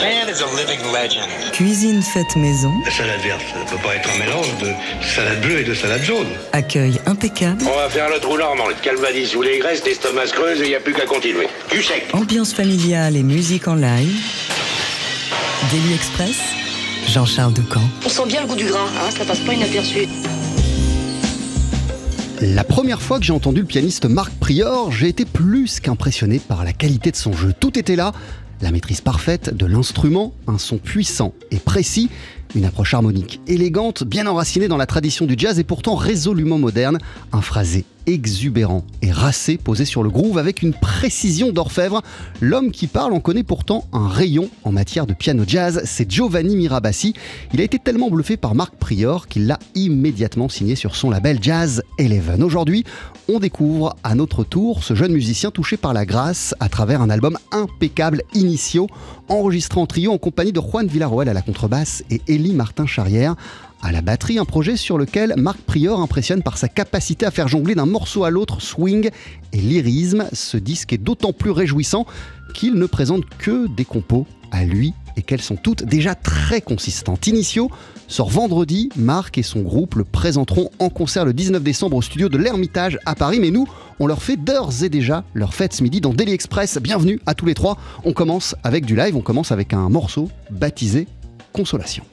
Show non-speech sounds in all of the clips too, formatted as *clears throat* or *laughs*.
man is a living legend. Cuisine faite maison, La salade verte, ça peut pas être un mélange de salade bleue et de salade jaune. accueil impeccable, On va faire le trou normand, le calvadis ou les graisses, l'estomac se creuse et il n'y a plus qu'à continuer. Du sec. ambiance familiale et musique en live. Daily Express, Jean-Charles Doucan. On sent bien le goût du gras, hein, ça passe pas inaperçu. La première fois que j'ai entendu le pianiste Marc Prior, j'ai été plus qu'impressionné par la qualité de son jeu. Tout était là, la maîtrise parfaite de l'instrument, un son puissant et précis, une approche harmonique élégante, bien enracinée dans la tradition du jazz et pourtant résolument moderne, un phrasé exubérant et racé posé sur le groove avec une précision d'orfèvre. L'homme qui parle en connaît pourtant un rayon en matière de piano jazz, c'est Giovanni Mirabassi. Il a été tellement bluffé par Marc Prior qu'il l'a immédiatement signé sur son label Jazz Eleven. Aujourd'hui, on découvre à notre tour ce jeune musicien touché par la grâce à travers un album impeccable Initio, enregistré en trio en compagnie de Juan Villarroel à la contrebasse et Élie Martin-Charrière à la batterie, un projet sur lequel Marc Prior impressionne par sa capacité à faire jongler d'un morceau à l'autre swing et lyrisme. Ce disque est d'autant plus réjouissant qu'il ne présente que des compos à lui et qu'elles sont toutes déjà très consistantes. Initio sort vendredi, Marc et son groupe le présenteront en concert le 19 décembre au studio de l'Ermitage à Paris, mais nous, on leur fait d'ores et déjà leur fête ce midi dans Daily Express. Bienvenue à tous les trois. On commence avec du live, on commence avec un morceau baptisé Consolation.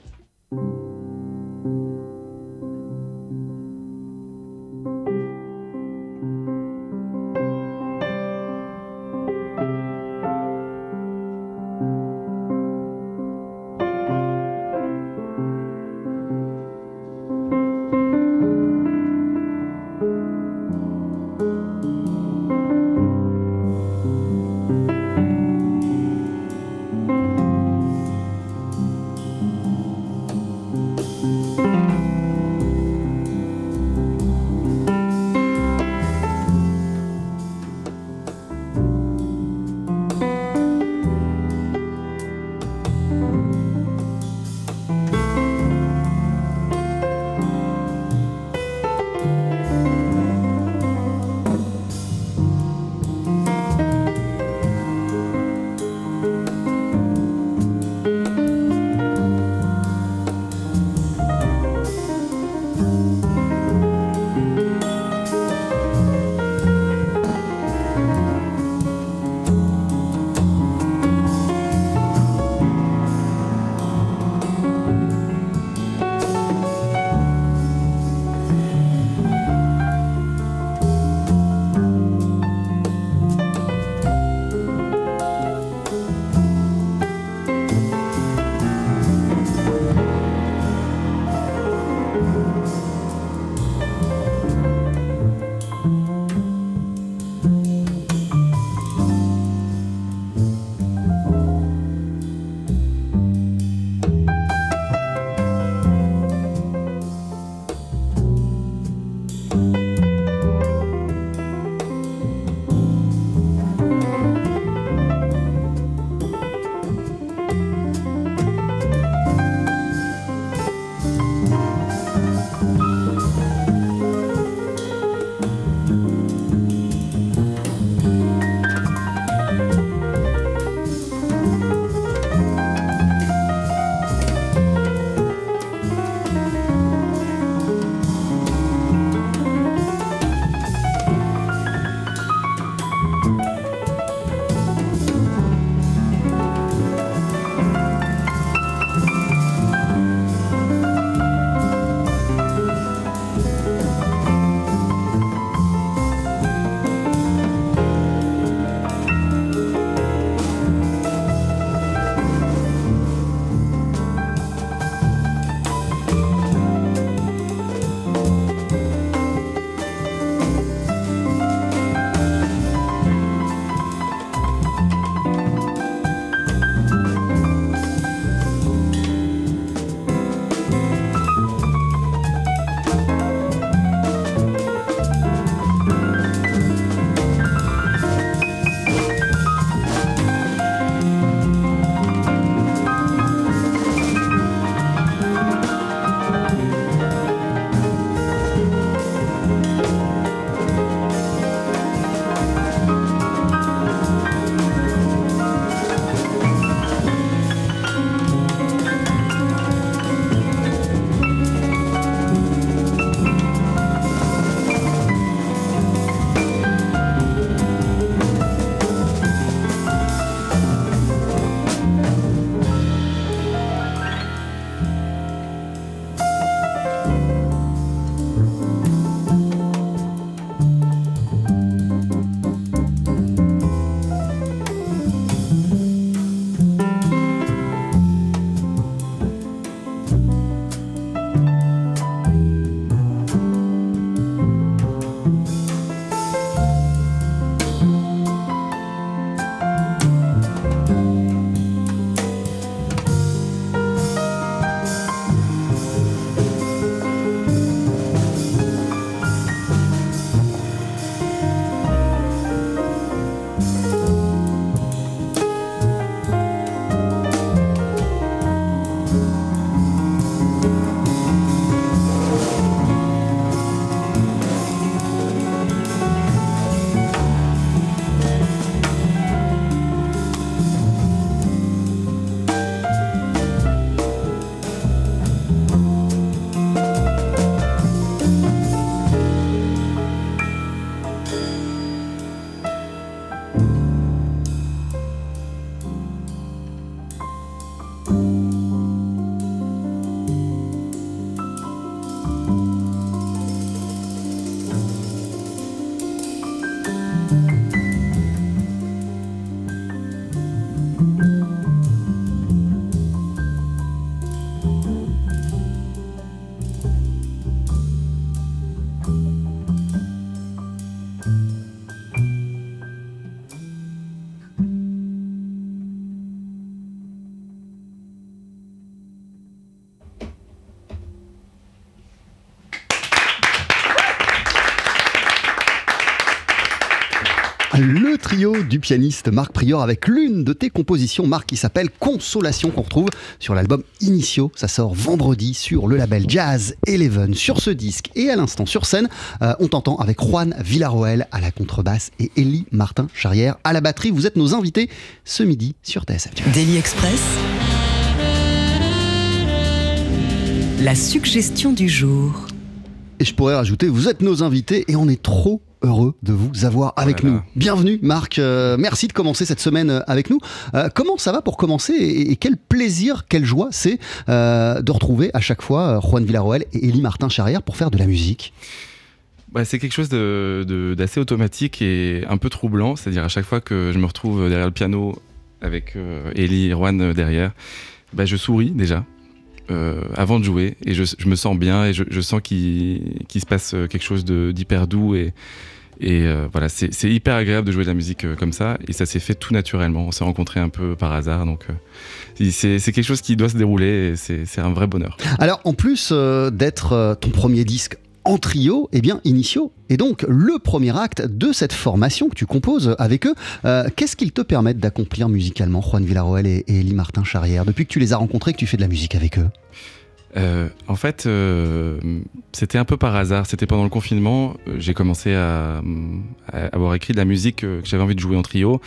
Trio du pianiste Marc Prior avec l'une de tes compositions, Marc, qui s'appelle Consolation, qu'on retrouve sur l'album Initio. Ça sort vendredi sur le label Jazz Eleven. Sur ce disque et à l'instant sur scène, euh, on t'entend avec Juan Villarroel à la contrebasse et Elie Martin Charrière à la batterie. Vous êtes nos invités ce midi sur TSF. Daily Express. La suggestion du jour. Et je pourrais rajouter, vous êtes nos invités et on est trop heureux de vous avoir avec nous. Bienvenue Marc, euh, merci de commencer cette semaine euh, avec nous. Euh, comment ça va pour commencer et, quel plaisir, quelle joie c'est de retrouver à chaque fois Juan Villarroel et Élie Martin Charrière pour faire de la musique? Bah, c'est quelque chose d'assez automatique et un peu troublant, c'est-à-dire à chaque fois que je me retrouve derrière le piano avec Élie et Juan derrière, bah, je souris déjà, euh, avant de jouer et je, me sens bien et je, sens qu'il se passe quelque chose d'hyper doux et, euh, voilà, c'est hyper agréable de jouer de la musique euh, comme ça et ça s'est fait tout naturellement. On s'est rencontrés un peu par hasard donc c'est quelque chose qui doit se dérouler et c'est un vrai bonheur. Alors en plus d'être ton premier disque en trio, eh bien, Initio et donc le premier acte de cette formation que tu composes avec eux. Euh, qu'est-ce qu'ils te permettent d'accomplir musicalement, Juan Villarroel et, et Elie Martin Charrière, depuis que tu les as rencontrés, que tu fais de la musique avec eux? Euh, en fait, euh, c'était un peu par hasard. C'était pendant le confinement. J'ai commencé à, avoir écrit de la musique que j'avais envie de jouer en trio.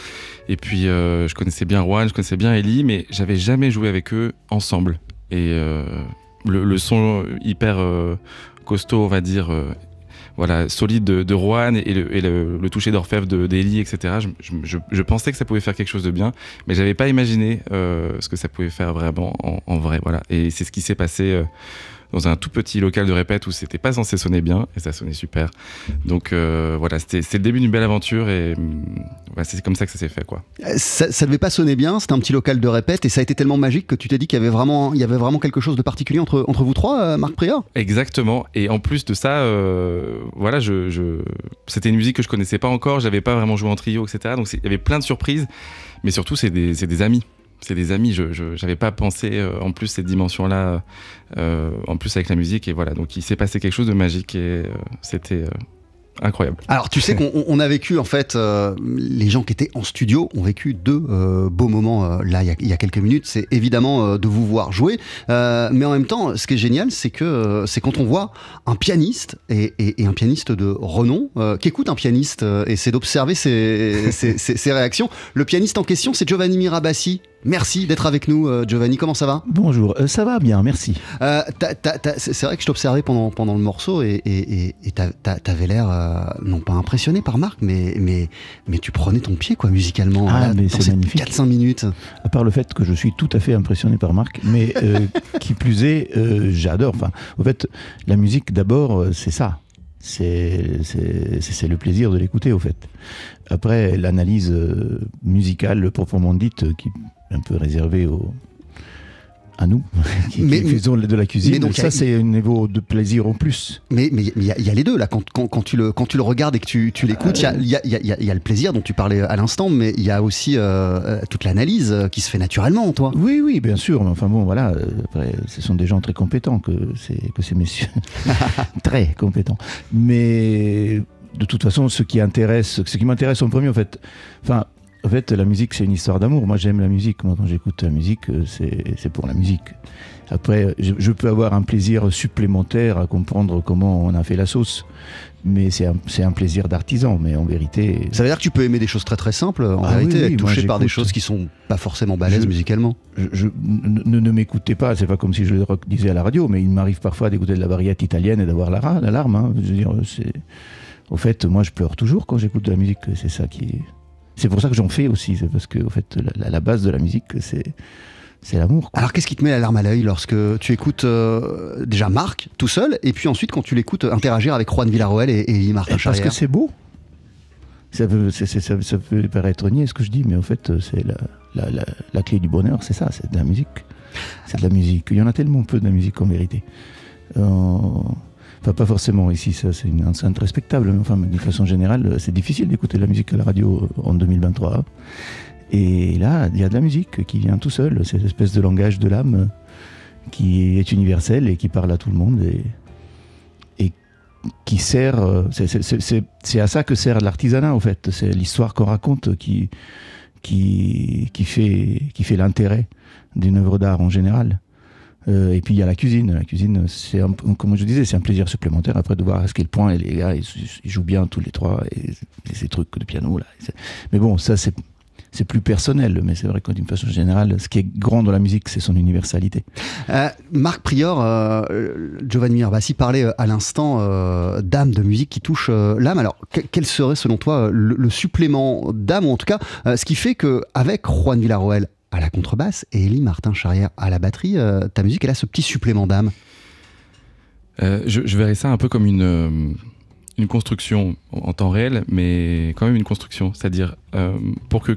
Et puis, je connaissais bien Juan, je connaissais bien Ellie, mais j'avais jamais joué avec eux ensemble. Et le, son hyper costaud, on va dire, euh, voilà, solide de, de et le, toucher d'orfèvre d'Eli, etc. Je, pensais que ça pouvait faire quelque chose de bien, mais j'avais pas imaginé euh, ce que ça pouvait faire vraiment en, vrai. Voilà. Et c'est ce qui s'est passé. Euh, dans un tout petit local de répète où c'était pas censé sonner bien et ça sonnait super. Donc euh, voilà, c'était le début d'une belle aventure et mm, c'est comme ça que ça s'est fait quoi. Euh, ça, ça devait pas sonner bien, c'était un petit local de répète et ça a été tellement magique que tu t'es dit qu'il y avait vraiment, il y avait vraiment quelque chose de particulier entre, entre vous trois, euh, Marc Prior. Exactement. Et en plus de ça, voilà, je, je... c'était une musique que je connaissais pas encore, j'avais pas vraiment joué en trio, etc. Donc il y avait plein de surprises, mais surtout c'est des, des amis c'est des amis. Je n'avais pas pensé euh, en plus cette dimension-là, euh, en plus avec la musique. Et voilà, donc il s'est passé quelque chose de magique et euh, c'était incroyable. Alors tu sais *laughs* qu'on a vécu en fait, euh, les gens qui étaient en studio ont vécu deux euh, beaux moments euh, là il y, a, quelques minutes. C'est évidemment de vous voir jouer, mais en même temps, ce qui est génial, c'est que c'est quand on voit un pianiste et, un pianiste de renom qui écoute un pianiste et c'est d'observer *laughs* ses, ses, réactions. Le pianiste en question, c'est Giovanni Mirabassi. Merci d'être avec nous, Giovanni. Comment ça va? Bonjour, ça va bien, merci. c'est vrai que je t'observais pendant, pendant le morceau et t'avais l'air non pas impressionné par Marc, mais, mais, mais tu prenais ton pied, quoi, musicalement. Ah, mais c'est magnifique. 4-5 minutes. À part le fait que je suis tout à fait impressionné par Marc, mais euh, *laughs* qui plus est, euh, j'adore. Enfin, en fait, la musique, d'abord, euh, c'est ça. C'est le plaisir de l'écouter, au fait. Après, l'analyse musicale proprement dite, qui un peu réservée aux à nous, *laughs* qui, mais, faisons de la cuisine. Mais donc, ça, c'est un niveau de plaisir en plus. Mais il mais, y, y, a les deux, là. Quand, quand, quand, tu, le, quand tu le regardes et que tu, tu l'écoutes, il y, a, y, a, y, a, le plaisir dont tu parlais à l'instant, mais il y a aussi euh, euh, toute l'analyse euh, qui se fait naturellement, toi. Oui, oui, bien sûr. Mais enfin bon, voilà. Après, ce sont des gens très compétents que, que ces messieurs. *laughs* très compétents. Mais de toute façon, ce qui intéresse, ce qui m'intéresse en premier, en fait, enfin, en fait, la musique, c'est une histoire d'amour. Moi, j'aime la musique. Moi, quand j'écoute la musique, euh, c'est pour la musique. Après, je, peux avoir un plaisir supplémentaire à comprendre comment on a fait la sauce. Mais c'est un, un, plaisir d'artisan. Mais en vérité. Ça veut dire que tu peux aimer des choses très très simples, en ah vérité, être touché par des choses qui sont pas forcément balèzes musicalement. Je, ne, ne m'écoutez pas, c'est pas comme si je le disais à la radio, mais il m'arrive parfois d'écouter de la variété italienne et d'avoir la, la, larme. Hein. Je veux dire. Au fait, moi, je pleure toujours quand j'écoute de la musique. C'est ça qui. C'est pour ça que j'en fais aussi, c'est parce que fait, la, base de la musique, c'est c'est l'amour. Alors qu'est-ce qui te met la larme à l'œil lorsque tu écoutes euh, déjà Marc tout seul et puis ensuite quand tu l'écoutes interagir avec Juan Villarroel et, et Martin Parce que c'est beau. Ça peut, ça, peut paraître niais ce que je dis, mais en fait c'est la, la, clé du bonheur, c'est ça, c'est de la musique. C'est de la musique. Il y en a tellement peu de la musique en vérité. Euh, Enfin, pas forcément ici, ça c'est une enceinte respectable, mais enfin, de façon générale, c'est difficile d'écouter la musique à la radio en 2023. Et là, il y a de la musique qui vient tout seul, cette espèce de langage de l'âme qui est universel et qui parle à tout le monde. Et, qui sert. euh, c'est à ça que sert l'artisanat, en fait. C'est l'histoire qu'on raconte qui, qui, qui fait, qui fait l'intérêt d'une œuvre d'art en général. Euh, et puis il y a la cuisine. La cuisine, c'est comme je disais, c'est un plaisir supplémentaire après de voir à quel point les gars ils, jouent bien tous les trois et, ces trucs de piano Mais bon, ça c'est plus personnel, mais c'est vrai que d'une façon générale, ce qui est grand dans la musique, c'est son universalité. Euh, Marc Prior, euh, Giovanni Mirbassi parlait euh, à l'instant euh, d'âme, de musique qui touche l'âme. Alors, que- quel serait selon toi le, supplément d'âme, ou en tout cas, ce qui fait que avec Juan Villarroel à la contrebasse et Elie Martin Charrière à la batterie, euh, ta musique, elle a ce petit supplément d'âme Euh, je, verrais ça un peu comme une, euh, une construction en, temps réel, mais quand même une construction. C'est-à-dire, pour que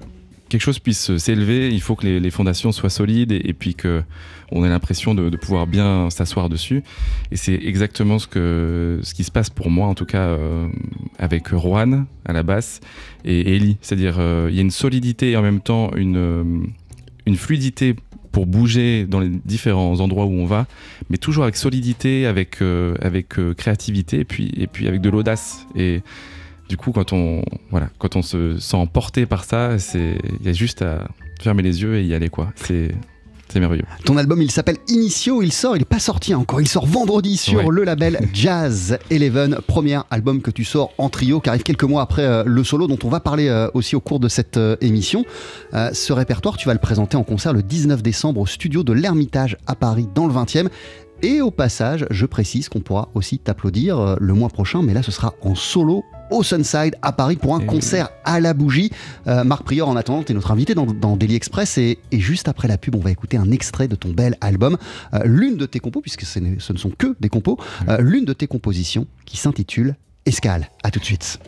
quelque chose puisse s'élever, il faut que les, fondations soient solides et, puis que on ait l'impression de, pouvoir bien s'asseoir dessus. Et c'est exactement ce, qui se passe pour moi, en tout cas, avec Juan à la basse et Ellie. C'est-à-dire, il y a une solidité et en même temps une, une fluidité pour bouger dans les différents endroits où on va, mais toujours avec solidité, avec, euh, avec euh, créativité, et puis, et puis avec de l'audace. Et du coup, quand on, voilà, quand on se sent porté par ça, il y a juste à fermer les yeux et y aller. quoi. C'est c'est merveilleux. Ton album, il s'appelle Initio, il sort, il n'est pas sorti encore, il sort vendredi sur Ouais. le label *laughs* Jazz Eleven, premier album que tu sors en trio, qui arrive quelques mois après euh, le solo, dont on va parler euh, aussi au cours de cette euh, émission. Ce répertoire, tu vas le présenter en concert le 19 décembre au studio de l'Ermitage à Paris, dans le 20e. Et au passage, je précise qu'on pourra aussi t'applaudir le mois prochain, mais là ce sera en solo au Sunside à Paris pour un Et concert à la bougie. Euh, Marc Prior, en attendant, t'es notre invité dans, dans Daily Express et, et juste après la pub, on va écouter un extrait de ton bel album, Euh, l'une de tes compos, puisque ce ne sont que des compos, euh, l'une de tes compositions qui s'intitule Escale. À tout de suite.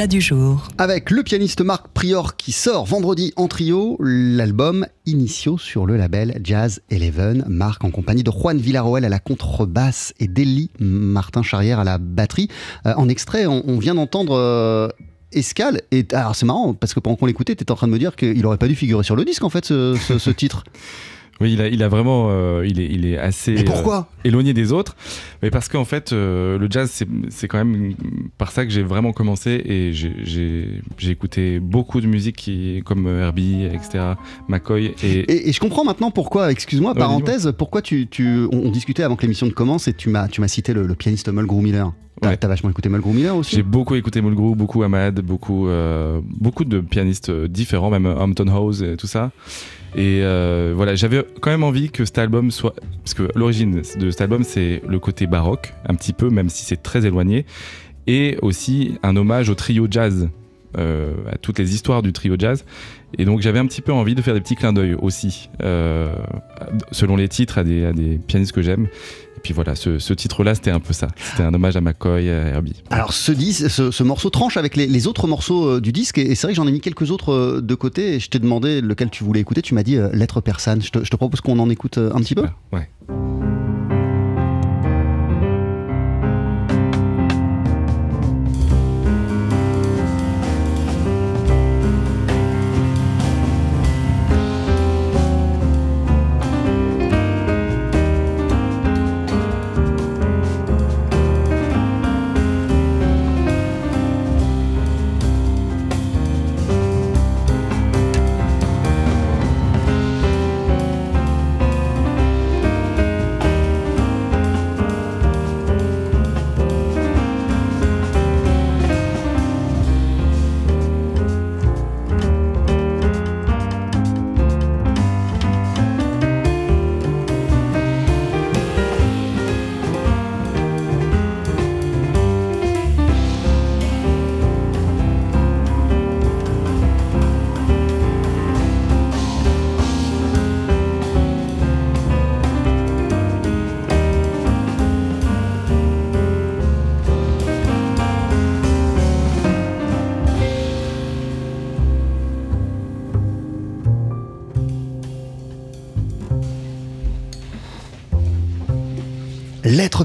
Plat du jour. Avec le pianiste Marc Prior qui sort vendredi en trio l'album Initio sur le label Jazz Eleven. Marc en compagnie de Juan Villarroel à la contrebasse et d'Eli Martin Charrière à la batterie. Euh, en extrait, on, on vient d'entendre euh, Escale. Et alors c'est marrant parce que pendant qu'on l'écoutait, tu étais en train de me dire qu'il aurait pas dû figurer sur le disque en fait ce, ce- ce *laughs* titre. Oui, il a, il a vraiment, euh, il, est, il est assez Mais pourquoi? euh, éloigné des autres. Mais parce qu'en fait, euh, le jazz, c'est- c'est quand même par ça que j'ai vraiment commencé et j'ai- j'ai j'ai écouté beaucoup de musique qui, comme Herbie, etc., McCoy. Et, Et, et je comprends maintenant pourquoi, excuse-moi, Ouais, parenthèse, pourquoi tu, tu- on, on discutait avant que l'émission ne commence et tu m'as, tu m'as cité le, le pianiste Mulgrew Miller. T'as, Ouais. t'as vachement écouté Mulgrew Miller aussi? J'ai beaucoup écouté Mulgrew, beaucoup Ahmad, beaucoup, beaucoup de pianistes différents, même Hampton House et tout ça. Et euh, voilà, j'avais quand même envie que cet album soit. Parce que l'origine de cet album, c'est le côté baroque, un petit peu, même si c'est très éloigné. Et aussi un hommage au trio jazz, euh, à toutes les histoires du trio jazz. Et donc j'avais un petit peu envie de faire des petits clins d'œil aussi, euh, selon les titres, à des, à des pianistes que j'aime. Et puis voilà, ce, ce titre-là, c'était un peu ça. C'était un hommage à McCoy, à Herbie. Alors ce, dis- ce, ce morceau tranche avec les, les autres morceaux euh, du disque et, et c'est vrai que j'en ai mis quelques autres euh, de côté et je t'ai demandé lequel tu voulais écouter, tu m'as dit euh, Lettre persane. Je te, je te propose qu'on en écoute euh, un petit peu Ouais.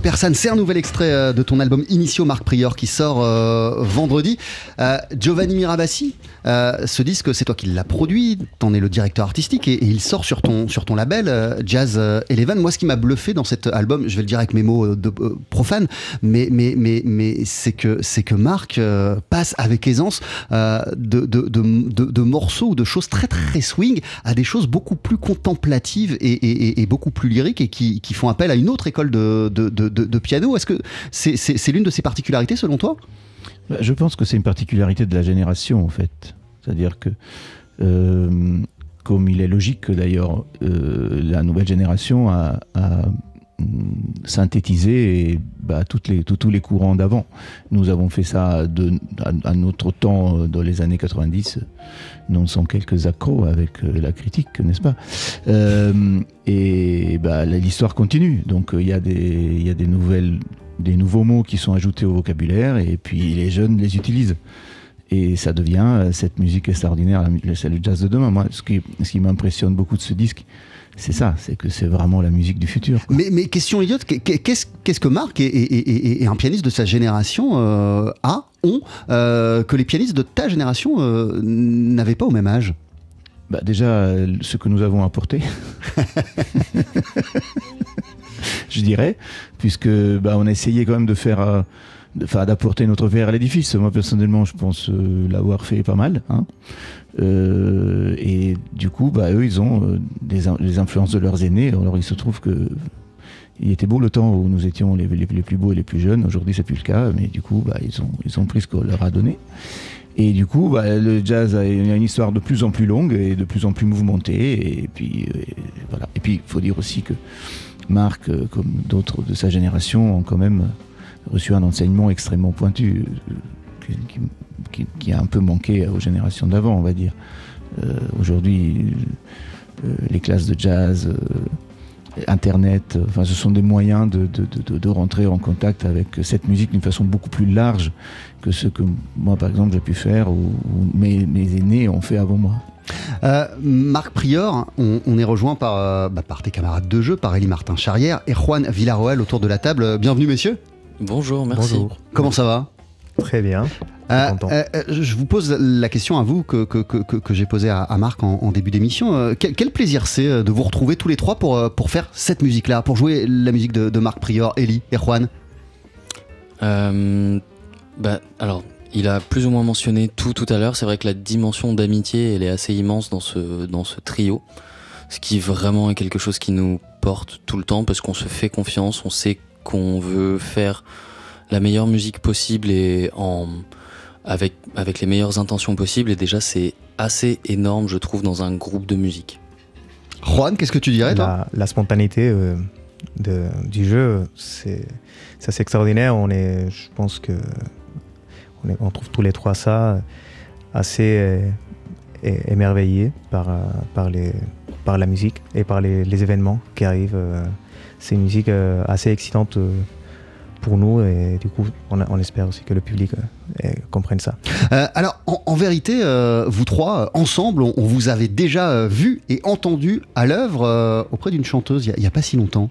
Persane, c'est un nouvel extrait euh, de ton album Initio Marc Prior qui sort euh, vendredi. Euh, Giovanni Mirabassi, euh, ce disque, c'est toi qui l'as produit, t'en es le directeur artistique et, il sort sur ton, sur ton label euh, Jazz euh, Eleven. Moi, ce qui m'a bluffé dans cet album, je vais le dire avec mes mots euh, profanes, mais, mais, mais, mais c'est que, que Marc passe avec aisance de, de, de, morceaux ou de choses très très swing à des choses beaucoup plus contemplatives et, beaucoup plus lyriques et qui, qui font appel à une autre école de, de, piano. Est-ce que c'est c'est- l'une de ces particularités selon toi? Je pense que c'est une particularité de la génération, en fait. C'est-à-dire que, euh, comme il est logique que d'ailleurs euh, la nouvelle génération a, hum, synthétisé bah, toutes les, tous- les courants d'avant. Nous avons fait ça à, notre temps, euh, dans les années 90. Nous sommes quelques accros avec la critique, n'est-ce pas? Et bah, l'histoire continue. Donc il y, a des- y a des nouvelles des nouveaux mots qui sont ajoutés au vocabulaire et puis les jeunes les utilisent. Et ça devient euh, cette musique extraordinaire, le jazz de demain. Moi, ce qui, ce qui m'impressionne beaucoup de ce disque, c'est ça, c'est que c'est vraiment la musique du futur. quoi. mais, mais question idiote, qu'est- qu'est-ce qu'est-ce que Marc et, et- et- et un pianiste de sa génération euh, a, ont, euh, que les pianistes de ta génération euh, n'avaient pas au même âge? Bah, déjà, ce que nous avons apporté, *laughs* *laughs* je dirais, puisque bah, on a essayé quand même de faire, euh, enfin, d'apporter notre verre à l'édifice. Moi, personnellement, je pense euh, l'avoir fait pas mal. hein. Euh, et du coup, bah, eux, ils ont des, les influences de leurs aînés. Alors, il se trouve que il était beau le temps où nous étions les, plus beaux et les plus jeunes. Aujourd'hui, c'est plus le cas, mais du coup, bah, ils, ont, ils pris ce qu'on leur a donné. Et du coup, le jazz a une histoire de plus en plus longue et de plus en plus mouvementée. Et puis, voilà. Et puis, il faut dire aussi que Marc, euh, comme d'autres de sa génération, ont quand même reçu un enseignement extrêmement pointu, euh, qui, a un peu manqué aux générations d'avant, on va dire. Euh, Aujourd'hui, euh, les classes de jazz euh, Internet, ce sont des moyens de, rentrer en contact avec cette musique d'une façon beaucoup plus large que ce que moi, par exemple, j'ai pu faire ou, ou mes aînés ont fait avant moi. Euh, Marc Prior, on, on est rejoint par, euh, bah, par tes camarades de jeu, par Elie Martin Charrière et Juan Villarroel autour de la table. Bienvenue messieurs. Bonjour, merci. Bonjour. Comment ça va? Très bien. Euh, euh, euh, je vous pose la question à vous que, que, que, que- j'ai posée à, à Marc en, en début d'émission. Euh, quel, quel plaisir c'est euh, de vous retrouver tous les trois pour, euh, pour faire cette musique-là, pour jouer la musique de, de Marc Prior, Elie et Juan? Euh, bah, alors, il a plus ou moins mentionné tout tout à l'heure. C'est vrai que la dimension d'amitié, elle est assez immense dans ce, dans ce trio. Ce qui vraiment est quelque chose qui nous porte tout le temps parce qu'on se fait confiance, on sait qu'on veut faire la meilleure musique possible et en, avec, avec les meilleures intentions possibles. Et déjà, c'est assez énorme, je trouve, dans un groupe de musique. Juan, qu'est-ce que tu dirais toi? La, la spontanéité euh, de- du jeu, c'est ça, c'est extraordinaire. On est, je pense que on, trouve tous les trois ça assez euh, émerveillés par, euh, par, les, par la musique et par les, événements qui arrivent. euh. C'est une musique euh, assez excitante euh, pour nous et du coup, on, espère aussi que le public euh, euh, comprenne ça. Euh, alors, en, vérité, euh, vous trois, euh, ensemble, on, vous avait déjà euh, vu et entendu à l'œuvre euh, auprès d'une chanteuse il n'y a, pas si longtemps.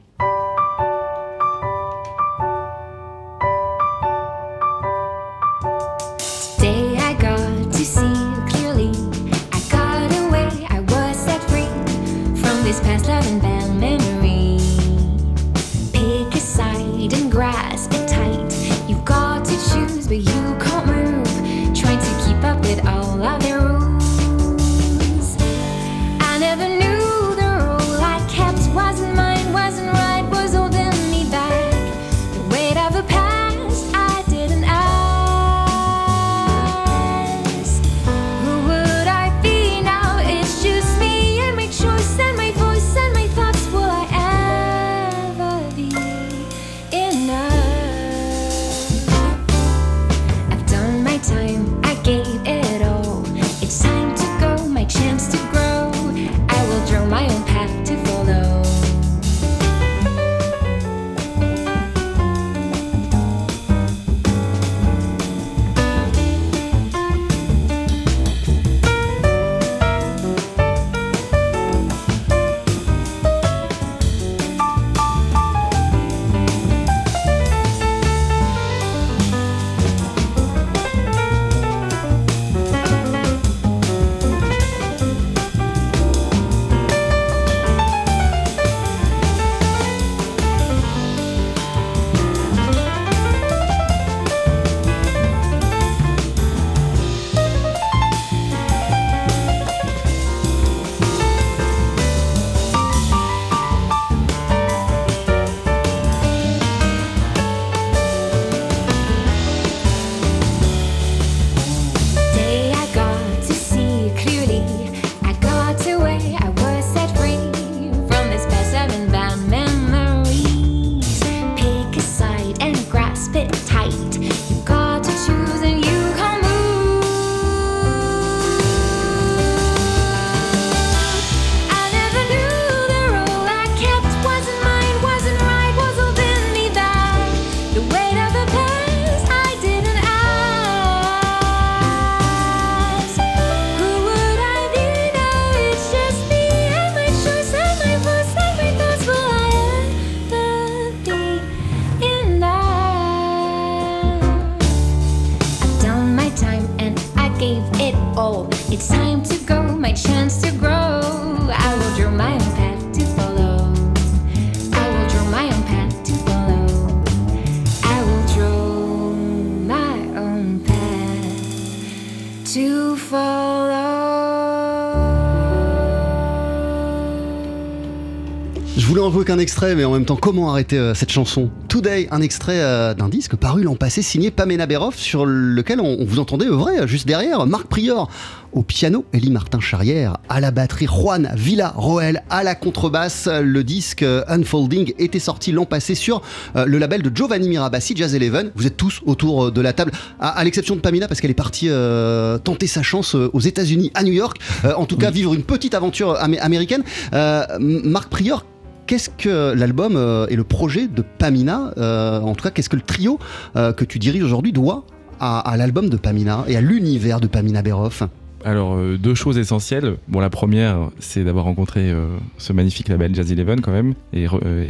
Jouer qu'un extrait, mais en même temps, comment arrêter euh, cette chanson? Today, un extrait euh, d'un disque paru l'an passé, signé Pamela Beroff, sur lequel on, on vous entendait œuvrer euh, juste derrière. Marc Prior au piano, Elie Martin Charrière à la batterie, Juan Villa Roel à la contrebasse. Le disque Unfolding était sorti l'an passé sur le label de Giovanni Mirabassi, Jazz Eleven. Vous êtes tous autour de la table, à, à l'exception de Pamela, parce qu'elle est partie euh, tenter sa chance aux États-Unis, à New York. Euh, en tout cas, vivre une petite aventure amé- américaine. Euh, Marc Prior, qu'est-ce que l'album euh, et le projet de Pamina, euh, en tout cas, qu'est-ce que le trio euh, que tu diriges aujourd'hui doit à, l'album de Pamina et à l'univers de Pamina Beroff? Alors, deux choses essentielles. Bon, la première, c'est d'avoir rencontré ce magnifique label Jazz Eleven, quand même, et,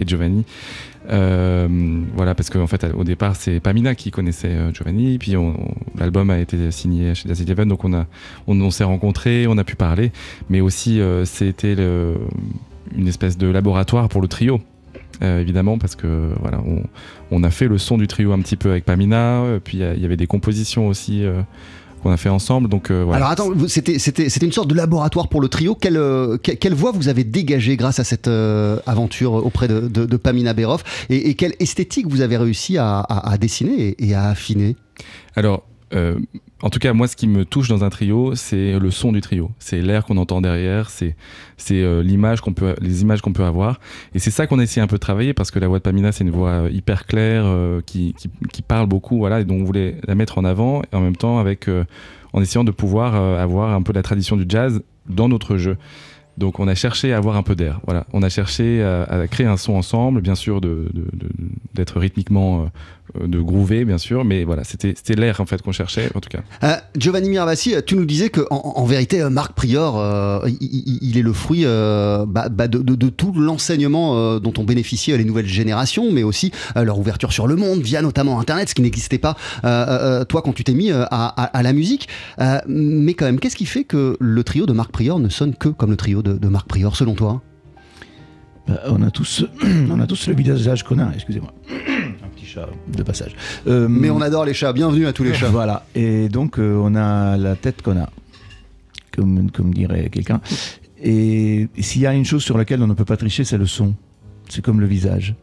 Giovanni. Voilà, parce qu'en fait, au départ, c'est Pamina qui connaissait Giovanni, puis l'album a été signé chez Jazz Eleven, donc on, s'est rencontrés, on a pu parler, mais aussi, c'était le- une espèce de laboratoire pour le trio. euh, évidemment parce que voilà on, on a fait le son du trio un petit peu avec Pamina euh, puis il y a- il y avait des compositions aussi euh, qu'on a fait ensemble donc euh, voilà Alors attends, c'était une sorte de laboratoire pour le trio. Quelle, euh, que- quelle voix vous avez dégagée grâce à cette euh, aventure auprès de, de- de Pamina Beroff et, et quelle esthétique vous avez réussi à, à- à dessiner et, et à affiner? Alors, euh, en tout cas, moi, ce qui me touche dans un trio, c'est le son du trio. C'est l'air qu'on entend derrière, c'est euh, l'image qu'on peut, les images qu'on peut avoir. Et c'est ça qu'on a essayé un peu de travailler parce que la voix de Pamina, c'est une voix euh, hyper claire euh, qui, parle beaucoup, voilà, et donc on voulait la mettre en avant en même temps avec, en essayant de pouvoir avoir un peu la tradition du jazz dans notre jeu. Donc on a cherché à avoir un peu d'air. Voilà, on a cherché à, créer un son ensemble, bien sûr, de- de- de- d'être rythmiquement, de groover, bien sûr, mais voilà, c'était l'air en fait qu'on cherchait, en tout cas. Euh, Giovanni Miravassi, tu nous disais que en, en vérité, euh, Marc Prior, euh, il, est le fruit euh, bah, bah, de, de- de tout l'enseignement euh, dont ont bénéficié les nouvelles générations, mais aussi euh, leur ouverture sur le monde via notamment Internet, ce qui n'existait pas euh, euh, toi quand tu t'es mis euh, à, à- à la musique. Euh, mais quand même, qu'est-ce qui fait que le trio de Marc Prior ne sonne que comme le trio de, de Marc Prior, selon toi? Bah, on, a tous, *clears throat* on a tous le visage qu'on a, excusez-moi. De passage. Euh, Mais on adore les chats. Bienvenue à tous les chats. *laughs* Voilà, et donc euh, on a la tête qu'on a, comme, comme dirait quelqu'un. Et s'il y a une chose sur laquelle on ne peut pas tricher, c'est le son. C'est comme le visage.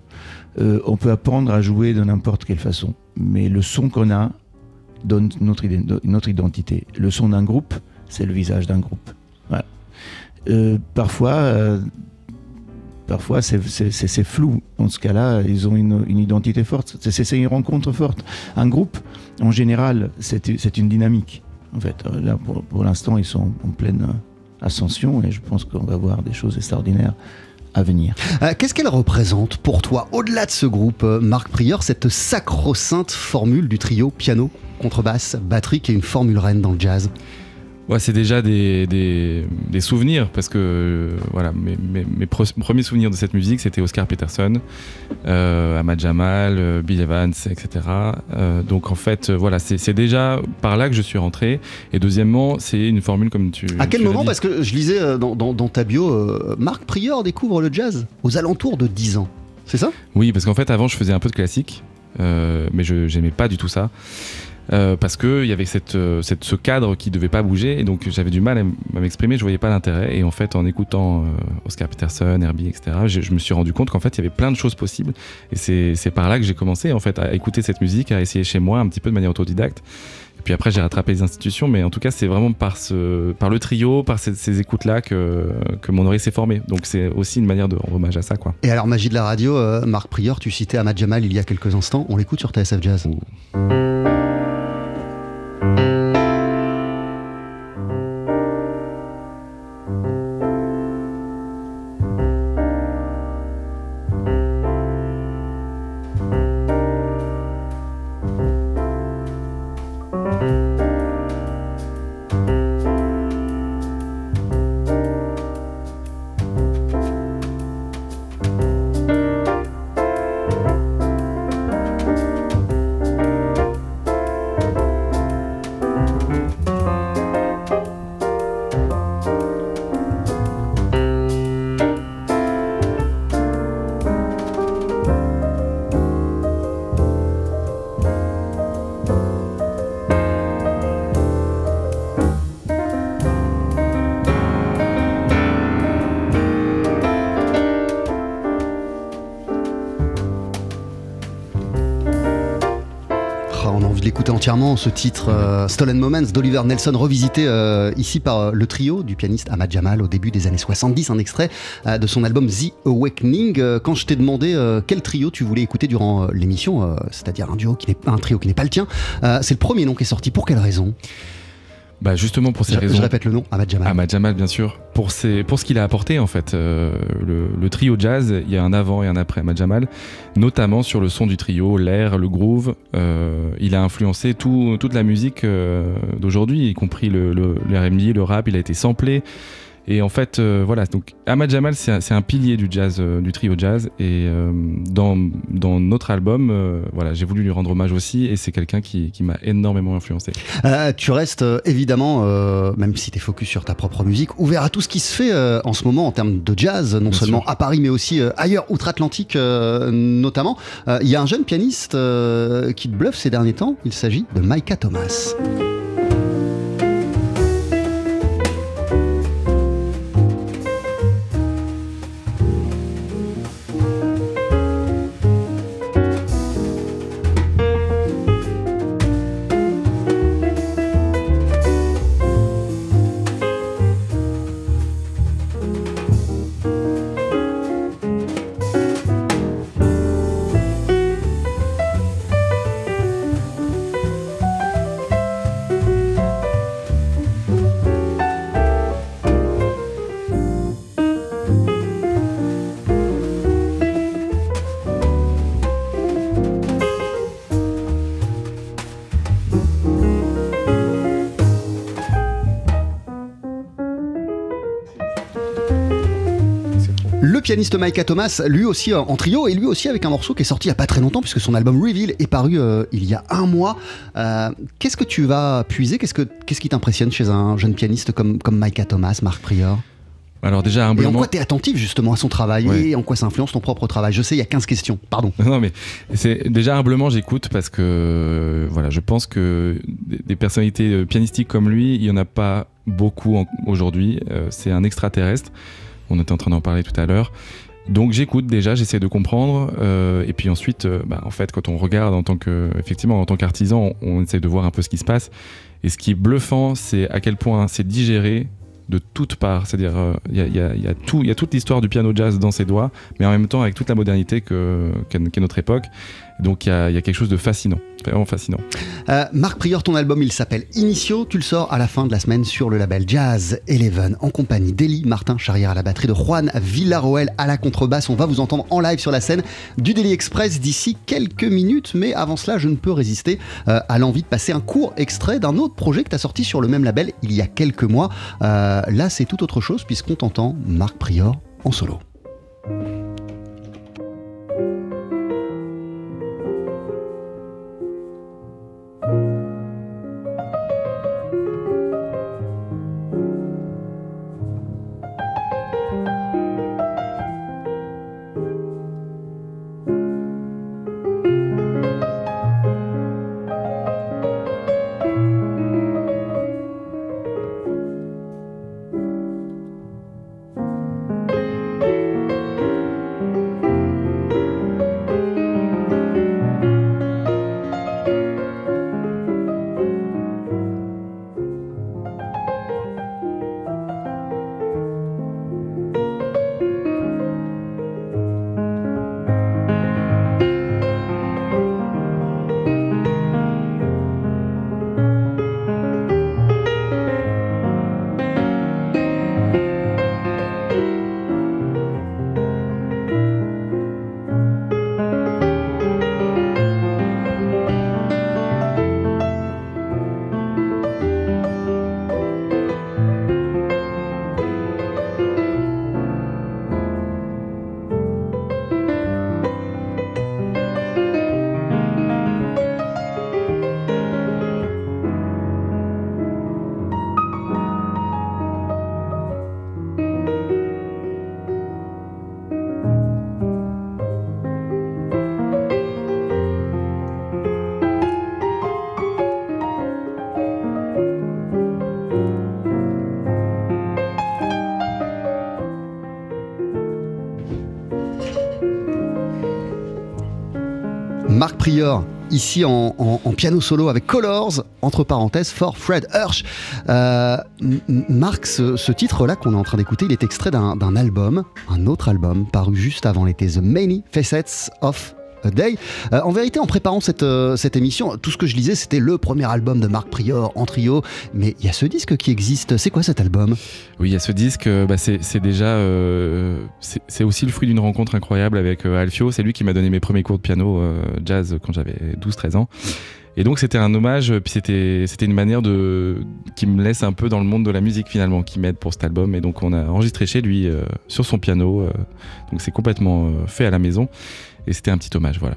Euh, on peut apprendre à jouer de n'importe quelle façon, mais le son qu'on a donne notre, ident- notre identité. Le son d'un groupe, c'est le visage d'un groupe. Voilà. Euh, parfois, euh, parfois c'est- flou. Dans ce cas-là, ils ont une, identité forte. C'est- une rencontre forte. Un groupe, en général, c'est une dynamique. En fait, Euh, là, pour, l'instant, ils sont en pleine ascension et je pense qu'on va voir des choses extraordinaires à venir. Euh, Qu'est-ce qu'elle représente pour toi, au-delà de ce groupe, euh, Marc Prior, cette sacro-sainte formule du trio piano, contrebasse, batterie, qui est une formule reine dans le jazz? Ouais, c'est déjà des, des, des souvenirs parce que euh, voilà, mes, mes- mes pre- premiers souvenirs de cette musique, c'était Oscar Peterson, euh, Ahmad Jamal, euh, Bill Evans, etc. Euh, donc en fait, voilà, c'est déjà par là que je suis rentré. Et deuxièmement, c'est une formule comme tu. À quel tu moment. Parce que je lisais dans, dans- dans ta bio, Marc Prior découvre le jazz aux alentours de 10 ans. C'est ça? Oui, parce qu'en fait, avant, je faisais un peu de classique, mais je n'aimais pas du tout ça. Euh, parce qu'il y avait cette, euh, cette- ce cadre qui devait pas bouger, et donc j'avais du mal à m'exprimer, je voyais pas l'intérêt. Et en fait, en écoutant euh, Oscar Peterson, Herbie, etc., je, je me suis rendu compte qu'en fait, il y avait plein de choses possibles. Et c'est par là que j'ai commencé en fait à écouter cette musique, à essayer chez moi un petit peu de manière autodidacte. Et puis après, j'ai rattrapé les institutions, mais en tout cas, c'est vraiment par, ce, par le trio, par ces, ces écoutes-là que, que mon oreille s'est formée. Donc c'est aussi une manière de rendre hommage à ça, quoi. Et alors, magie de la radio, euh, Marc Prior, tu citais Ahmad Jamal il y a quelques instants. On l'écoute sur TSF Jazz. Entièrement, ce titre euh, Stolen Moments d'Oliver Nelson, revisité euh, ici par euh, le trio du pianiste Ahmad Jamal au début des années 70, un extrait de son album The Awakening. Quand je t'ai demandé quel trio tu voulais écouter durant l'émission, c'est-à-dire un duo qui n'est un trio qui n'est pas le tien, c'est le premier nom qui est sorti. Pour quelle raison? Bah justement pour ces je, raisons. je répète le nom, Ahmad Jamal. Ahmad Jamal, bien sûr. Pour, ses, pour ce qu'il a apporté, en fait, euh, le, le trio jazz, il y a un avant et un après Ahmad Jamal, notamment sur le son du trio, l'air, le groove. Euh, il a influencé tout, toute la musique euh, d'aujourd'hui, y compris le, le, le R&B, le rap. Il a été samplé. Et en fait, euh, voilà, donc Ahmad Jamal, c'est un, pilier du jazz, euh, du trio jazz. Et euh, dans, dans notre album, voilà, j'ai voulu lui rendre hommage aussi. Et c'est quelqu'un qui, qui m'a énormément influencé. Tu restes évidemment, même si tu es focus sur ta propre musique, ouvert à tout ce qui se fait en ce moment en termes de jazz, non Bien seulement sûr. à Paris mais aussi ailleurs, outre-Atlantique notamment. Il y a un jeune pianiste qui te bluffe ces derniers temps, il s'agit de Micah Thomas. Pianiste Micah Thomas, lui aussi euh, en trio et lui aussi avec un morceau qui est sorti il n'y a pas très longtemps puisque son album Reveal est paru euh, il y a un mois. Euh, qu'est-ce que tu vas puiser? Qu'est-ce, que, qu'est-ce qui t'impressionne chez un jeune pianiste comme, comme Micah Thomas, Marc Prior? Alors déjà, Et en quoi tu es attentif justement à son travail Ouais. et en quoi ça influence ton propre travail? Je sais, il y a 15 questions, pardon. *laughs* Non mais c'est déjà humblement j'écoute parce que euh, voilà je pense que des, des personnalités pianistiques comme lui il y en a pas beaucoup en- aujourd'hui Euh, c'est un extraterrestre on était en train d'en parler tout à l'heure. Donc j'écoute déjà j'essaie de comprendre euh, et puis ensuite euh, bah, en fait quand on regarde en tant que effectivement en tant qu'artisan on, on essaie de voir un peu ce qui se passe. Et ce qui est bluffant c'est à quel point c'est digéré de toutes parts, c'est-à-dire euh, il y, a, il y a- toute l'histoire du piano jazz dans ses doigts, mais en même temps avec toute la modernité que qu'est qu'est notre époque. Donc il y a, quelque chose de fascinant, vraiment fascinant. Euh, Marc Prior, ton album il s'appelle Initio, tu le sors à la fin de la semaine sur le label Jazz Eleven en compagnie d'Eli Martin Charrière à la batterie, de Juan Villaroel à la contrebasse. On va vous entendre en live sur la scène du Daily Express d'ici quelques minutes, mais avant cela je ne peux résister euh, à l'envie de passer un court extrait d'un autre projet que tu as sorti sur le même label il y a quelques mois. Euh, là c'est tout autre chose puisqu'on t'entend Marc Prior en solo. Ici en, piano solo avec Colors, entre parenthèses, for Fred Hirsch. Euh, Marc, ce, ce titre-là qu'on est en train d'écouter, il est extrait d'un album, un autre album, paru juste avant l'été, The Many Facets of Day. Euh, en vérité, en préparant cette, euh, cette émission, tout ce que je lisais, c'était le premier album de Marc Prior en trio. Mais il y a ce disque qui existe. C'est quoi cet album? Oui, il y a ce disque, euh, bah, c'est déjà. c'est aussi le fruit d'une rencontre incroyable avec Alfio. C'est lui qui m'a donné mes premiers cours de piano jazz quand j'avais 12-13 ans. Et donc c'était un hommage, puis c'était une manière de qui me laisse un peu dans le monde de la musique finalement, qui m'aide pour cet album. Et donc on a enregistré chez lui sur son piano. donc c'est complètement fait à la maison. Et c'était un petit hommage, voilà.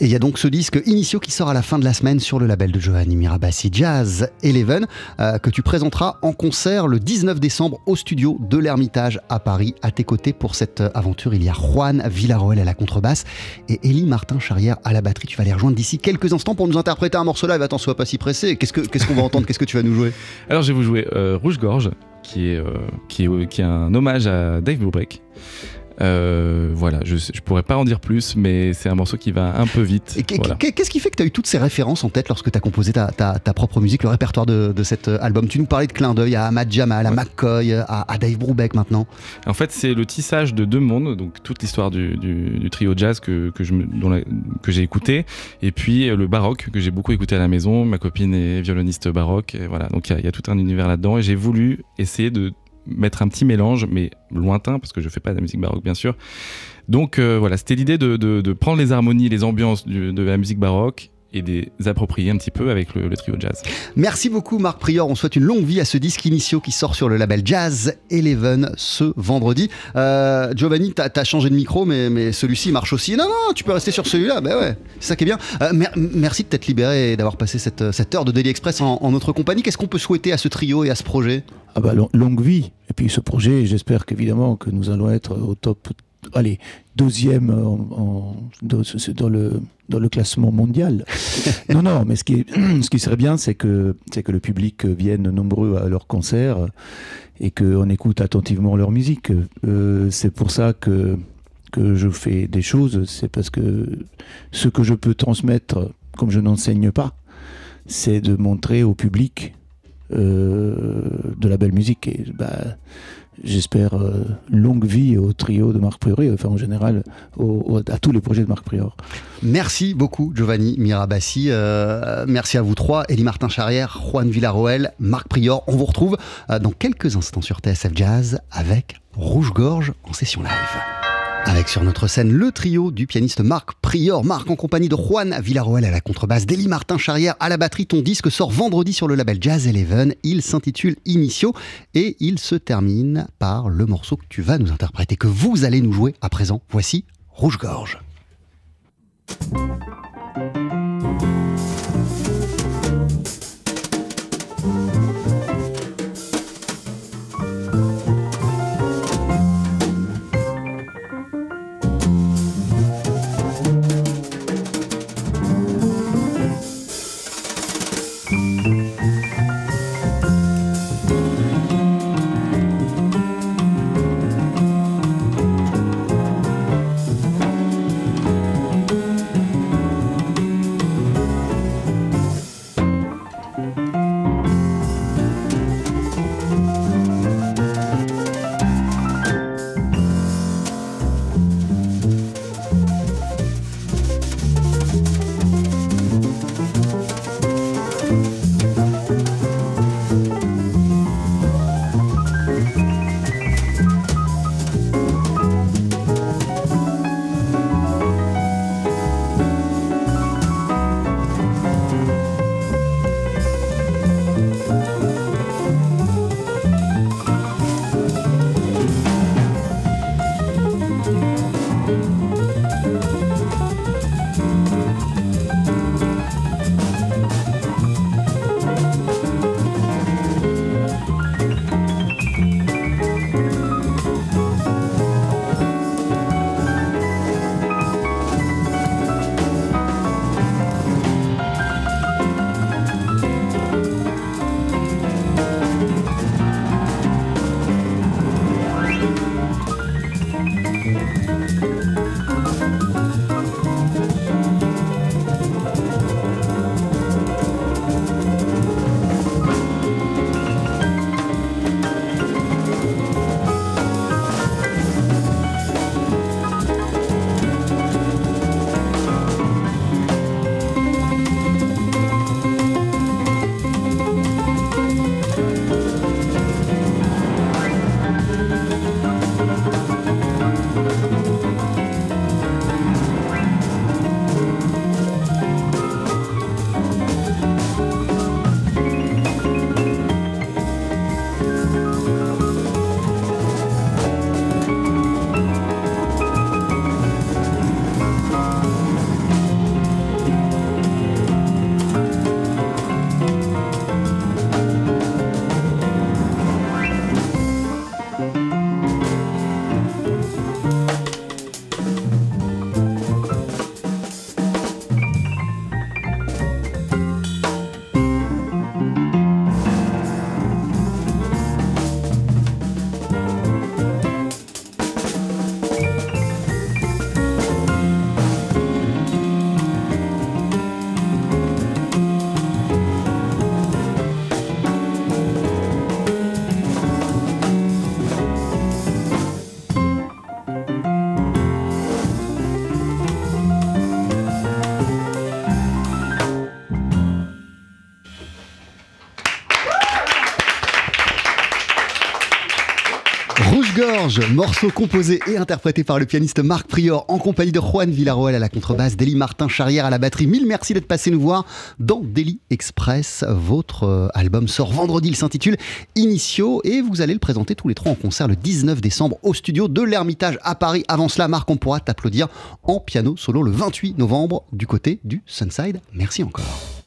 Et il y a donc ce disque Initio qui sort à la fin de la semaine sur le label de Giovanni Mirabassi Jazz Eleven, euh, que tu présenteras en concert le 19 décembre au studio de l'Ermitage à Paris. À tes côtés pour cette euh, aventure, il y a Juan Villaroel à la contrebasse et Élie Martin Charrière à la batterie. Tu vas les rejoindre d'ici quelques instants pour nous interpréter un morceau live. Attends, sois pas si pressé. Qu'est-ce que- qu'est-ce qu'on va entendre? Qu'est-ce que tu vas nous jouer? *laughs* Alors je vais vous jouer euh, Rouge Gorge, qui est, euh, qui, est, qui est un hommage à Dave Brubeck. Euh, voilà, je, je pourrais pas en dire plus, mais c'est un morceau qui va un peu vite. Voilà. Qu'est-ce qui fait que tu as eu toutes ces références en tête lorsque tu as composé ta, ta- ta propre musique, le répertoire de, de cet euh, album? Tu nous parlais de clin d'œil à Ahmad Jamal, à McCoy, à, à Dave Brubeck maintenant. En fait, c'est le tissage de deux mondes, donc toute l'histoire du, du- du trio jazz que, que, j'ai écouté, et puis euh, le baroque que j'ai beaucoup écouté à la maison. Ma copine est violoniste baroque, et voilà, donc il y a- il y, a tout un univers là-dedans, et j'ai voulu essayer de mettre un petit mélange, mais lointain, parce que je fais pas de musique baroque bien sûr. Donc euh, voilà, c'était l'idée de, de- prendre les harmonies, les ambiances de la musique baroque et de les approprier un petit peu avec le, le trio jazz. Merci beaucoup Marc Prior, on souhaite une longue vie à ce disque Initio qui sort sur le label Jazz Eleven ce vendredi. Euh, Giovanni, t'as as changé de micro, mais, mais celui-ci marche aussi. Non, non, tu peux rester sur celui-là, ben ouais, c'est ça qui est bien. Euh, mer- merci de t'être libéré et d'avoir passé cette, cette heure de Daily Express en, en notre compagnie. Qu'est-ce qu'on peut souhaiter à ce trio et à ce projet? Ah bah, long- longue vie. Et puis ce projet, j'espère qu'évidemment que nous allons être au top, allez, deuxième en- en- dans, le, dans le classement mondial. *laughs* non, non, mais ce qui, est- *clears throat* ce qui serait bien, c'est que, c'est que le public vienne nombreux à leurs concerts et qu'on écoute attentivement leur musique. Euh, c'est pour ça que, que je fais des choses, c'est parce que ce que je peux transmettre, comme je n'enseigne pas, c'est de montrer au public euh, de la belle musique. Et bah, j'espère euh, longue vie au trio de Marc Priori, enfin en général à tous les projets de Marc Prior. Merci beaucoup Giovanni Mirabassi. Euh, merci à vous trois, Elie Martin Charrière, Juan Villaroel, Marc Prior. On vous retrouve euh, dans quelques instants sur TSF Jazz avec Rouge Gorge en session live. Avec sur notre scène le trio du pianiste Marc Prior. Marc en compagnie de Juan Villaroel à la contrebasse, d'Elie Martin Charrière à la batterie. Ton disque sort vendredi sur le label Jazz Eleven. Il s'intitule Initio et il se termine par le morceau que tu vas nous interpréter, que vous allez nous jouer à présent. Voici Rouge Gorge. Couche-Gorge, morceau composé et interprété par le pianiste Marc Prior en compagnie de Juan Villarroel à la contrebasse, Deli Martin Charrière à la batterie. Mille merci d'être passé nous voir dans Daily Express. Votre euh, album sort vendredi, il s'intitule Initio et vous allez le présenter tous les trois en concert le 19 décembre au studio de l'Ermitage à Paris. Avant cela, Marc, on pourra t'applaudir en piano solo le 28 novembre du côté du Sunside. Merci encore.